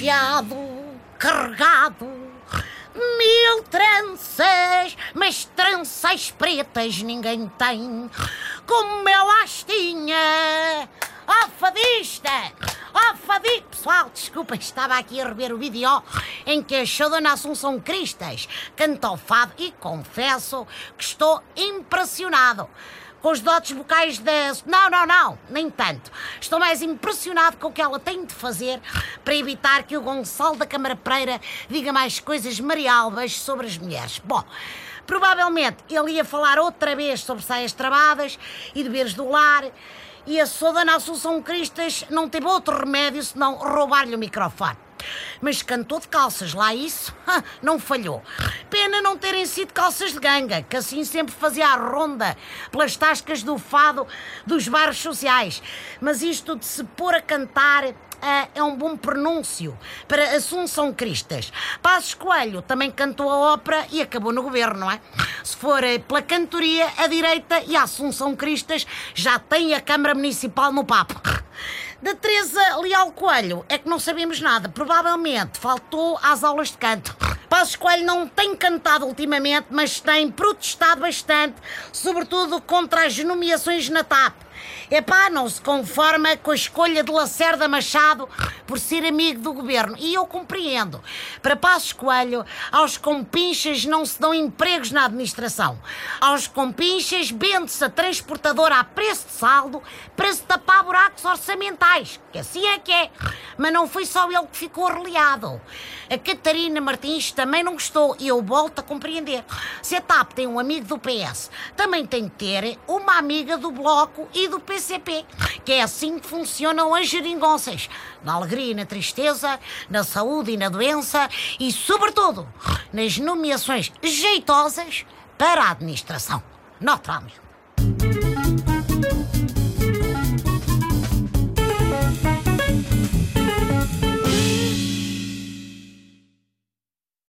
recheado, carregado, mil tranças, mas tranças pretas ninguém tem, como eu as tinha. Ó fadista! Ó fadista! Pessoal, desculpa, estava aqui a rever o vídeo em que a Dona Assunção Cristas cantou fado e confesso que estou impressionado com os dotes vocais da. Não, não, não, nem tanto. Estou mais impressionado com o que ela tem de fazer para evitar que o Gonçalo da Câmara Pereira diga mais coisas marialbas sobre as mulheres. Bom. Provavelmente ele ia falar outra vez sobre saias travadas e deveres do lar e a Sodana Assunção Cristas não teve outro remédio senão roubar-lhe o microfone. Mas cantou de calças, lá isso não falhou. Pena não terem sido calças de ganga, que assim sempre fazia a ronda pelas tascas do fado dos bares sociais. Mas isto de se pôr a cantar uh, é um bom pronúncio para Assunção Cristas. Passos Coelho também cantou a ópera e acabou no governo, não é? Se for uh, pela cantoria, a direita e a Assunção Cristas já tem a Câmara Municipal no papo. Da Teresa Leal Coelho é que não sabemos nada. Provavelmente faltou às aulas de canto. Passos Coelho não tem cantado ultimamente, mas tem protestado bastante, sobretudo contra as nomeações na TAP. Epá, não se conforma com a escolha de Lacerda Machado por ser amigo do governo. E eu compreendo. Para Passos Coelho, aos compinchas não se dão empregos na administração. Aos compinchas vende-se a transportadora a preço de saldo para se tapar buracos orçamentais. Que assim é que é. Mas não foi só ele que ficou reliado. A Catarina Martins também não gostou e eu volto a compreender. Se a TAP tem um amigo do PS, também tem de ter uma amiga do Bloco e do PCP, que é assim que funcionam as geringonças. Na alegria e na tristeza, na saúde e na doença e, sobretudo, nas nomeações jeitosas para a administração. Nota, amigo.